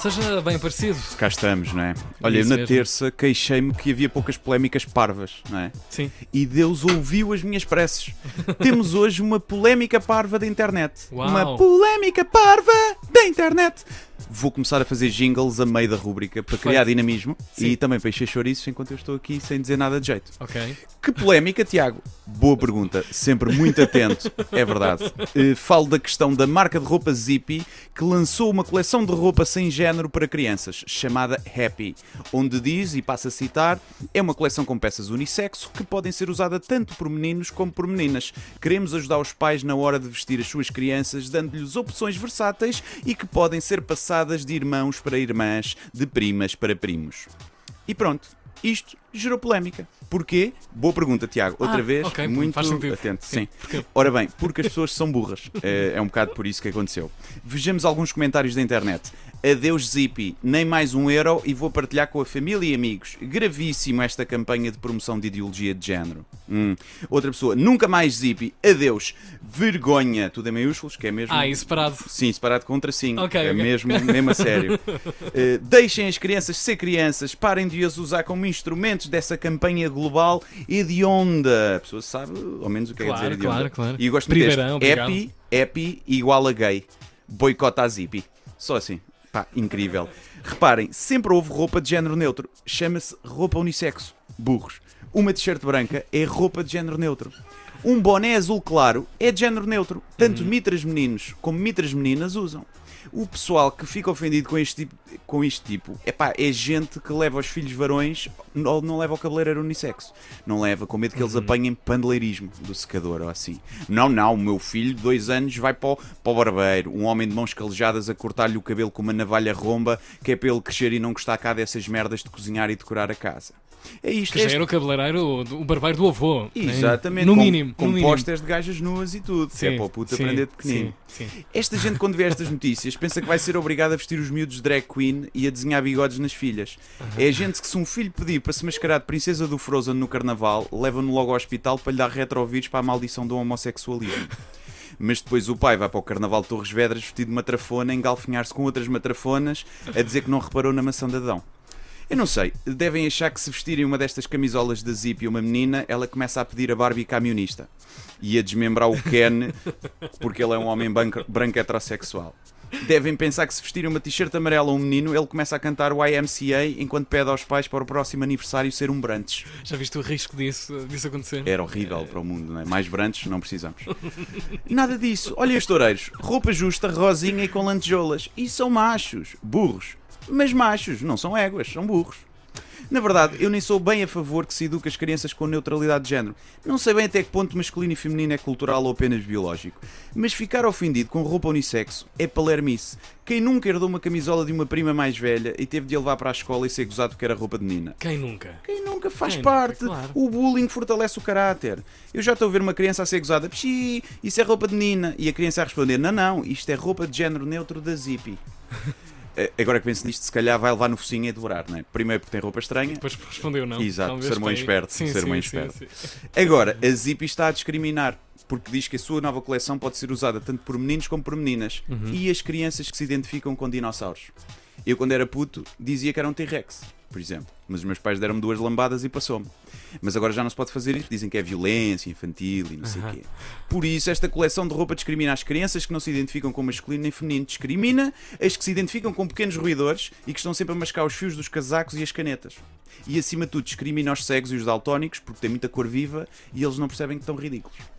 Seja bem parecido. Cá estamos, não é? Olha, eu Isso na mesmo. terça queixei-me que havia poucas polémicas parvas, não é? Sim. E Deus ouviu as minhas preces. Temos hoje uma polémica parva da internet. Uau. Uma polémica parva da internet. Vou começar a fazer jingles a meio da rúbrica para criar dinamismo Sim. e também para encher chouriços enquanto eu estou aqui sem dizer nada de jeito. Ok. Que polémica, Tiago? Boa pergunta, sempre muito atento, é verdade. Eh, falo da questão da marca de roupa Zippy que lançou uma coleção de roupa sem género para crianças, chamada Happy, onde diz, e passo a citar, é uma coleção com peças unissexo que podem ser usadas tanto por meninos como por meninas. Queremos ajudar os pais na hora de vestir as suas crianças, dando-lhes opções versáteis e que podem ser passadas de irmãos para irmãs, de primas para primos. E pronto, isto gerou polémica. Porquê? Boa pergunta, Tiago. Outra Ah, vez, ok, muito atento. Sim, Sim. Ora bem, porque as pessoas são burras. É, é um bocado por isso que aconteceu. Vejamos alguns comentários da internet. Adeus Zippy, nem mais um euro e vou partilhar com a família e amigos. Gravíssimo esta campanha de promoção de ideologia de género. Hum. Outra pessoa, nunca mais Zippy, adeus. Vergonha, tudo em maiúsculos, que é mesmo. Ah, e separado. Sim, separado contra sim. Ok, é ok. mesmo, mesmo a sério. Eh, deixem as crianças ser crianças, parem de as usar como instrumentos dessa campanha global hedionda. A pessoa sabe, ao menos, o que é Claro, dizer hedionda. claro, claro. E eu gosto. Primeirão, obrigado. Happy, happy igual a gay. Boicota a zippy. Só assim. Pá, incrível. Reparem, sempre houve roupa de género neutro. Chama-se roupa unissexo. Burros. Uma t-shirt branca é roupa de género neutro. Um boné azul claro é de género neutro. Tanto Uhum. mitras meninos como mitras meninas usam. O pessoal que fica ofendido com este tipo, com este tipo epá, é gente que leva os filhos varões ou não leva o cabeleireiro unissexo. Não leva, com medo que eles Uhum. apanhem pandeleirismo do secador ou assim. Não, não, o meu filho de dois anos vai para o, para o barbeiro. Um homem de mãos calejadas a cortar-lhe o cabelo com uma navalha romba que é para ele crescer e não gostar cá dessas merdas de cozinhar e decorar a casa. É isto. Que já este- era o cabeleireiro, o barbeiro do avô. né? Exatamente, No com, mínimo. com no mínimo. pósteres de gajas nuas e tudo. que é para o puto sim, aprender de pequenino. Sim, sim. Esta gente, quando vê estas notícias, pensa que vai ser obrigado a vestir os miúdos de drag queen e a desenhar bigodes nas filhas. É a gente que, se um filho pedir para se mascarar de princesa do Frozen no carnaval, leva-no logo ao hospital para lhe dar retrovírus para a maldição do homossexualismo. Mas depois o pai vai para o carnaval de Torres Vedras vestido de matrafona, a engalfinhar-se com outras matrafonas, a dizer que não reparou na maçã de Adão. Eu não sei, devem achar que se vestirem uma destas camisolas da Zip e uma menina, ela começa a pedir a Barbie camionista e a desmembrar o Ken porque ele é um homem branco, branco heterossexual. Devem pensar que se vestirem uma t-shirt amarela a um menino, ele começa a cantar o YMCA enquanto pede aos pais para o próximo aniversário ser um brantes. Já viste o risco disso, disso acontecer? Era horrível para o mundo, não é? Mais brantes não precisamos. Nada disso. Olhem os toureiros. Roupa justa, rosinha e com lantejoulas. E são machos. Burros. Mas machos, não são éguas, são burros. Na verdade, eu nem sou bem a favor que se eduque as crianças com neutralidade de género. Não sei bem até que ponto masculino e feminino é cultural ou apenas biológico. Mas ficar ofendido com roupa unissexo é palermice. Quem nunca herdou uma camisola de uma prima mais velha e teve de a levar para a escola e ser gozado porque era roupa de menina? Quem nunca? Quem nunca faz Quem nunca, parte? claro. O bullying fortalece o caráter. Eu já estou a ver uma criança a ser gozada. Pxi, isso é roupa de menina. E a criança a responder: Não, não, isto é roupa de género neutro da Zippy. Eh, Agora que penso nisto, se calhar vai levar no focinho a devorar, não é? Primeiro porque tem roupa estranha. Depois respondeu não. Exato, Talvez para aí. esperto, Sim, sermão sim, esperto. sim, sim. Agora, a Zippy está a discriminar. Porque diz que a sua nova coleção pode ser usada tanto por meninos como por meninas. Uhum. E as crianças que se identificam com dinossauros. Eu, quando era puto, dizia que era um T-Rex, por exemplo. Mas os meus pais deram-me duas lambadas e passou-me. Mas agora já não se pode fazer isso. Dizem que é violência infantil e não sei o quê. Por isso, esta coleção de roupa discrimina as crianças que não se identificam com masculino nem feminino. Discrimina as que se identificam com pequenos roedores e que estão sempre a mascar os fios dos casacos e as canetas. E acima de tudo, discrimina os cegos e os daltónicos porque têm muita cor viva e eles não percebem que estão ridículos.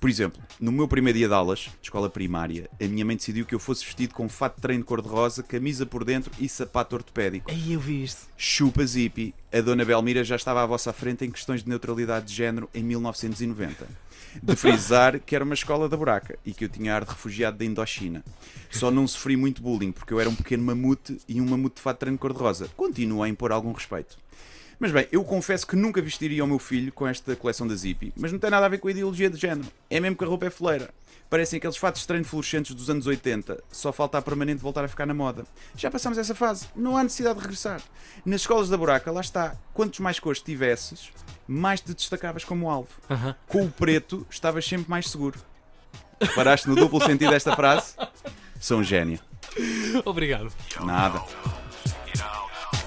Por exemplo, no meu primeiro dia de aulas, de escola primária, a minha mãe decidiu que eu fosse vestido com fato de treino cor-de-rosa, camisa por dentro e sapato ortopédico. Aí eu vi isto. Chupa Zippy, a dona Belmira já estava à vossa frente em questões de neutralidade de género em 1990. De frisar que era uma escola da buraca e que eu tinha ar de refugiado da Indochina. Só não sofri muito bullying porque eu era um pequeno mamute e um mamute de fato de treino cor-de-rosa. Continua a impor algum respeito. Mas bem, eu confesso que nunca vestiria o meu filho com esta coleção da Zippy, mas não tem nada a ver com a ideologia de género. É mesmo que a roupa é foleira. Parecem aqueles fatos estranhos fluorescentes dos anos 80, só falta a permanente voltar a ficar na moda. Já passamos essa fase, não há necessidade de regressar. Nas escolas da buraca, lá está, quantos mais cores tivesses, mais te destacavas como alvo. Aham. Com o preto, estavas sempre mais seguro. Paraste no duplo sentido desta frase? Sou um gênio. Obrigado. Nada.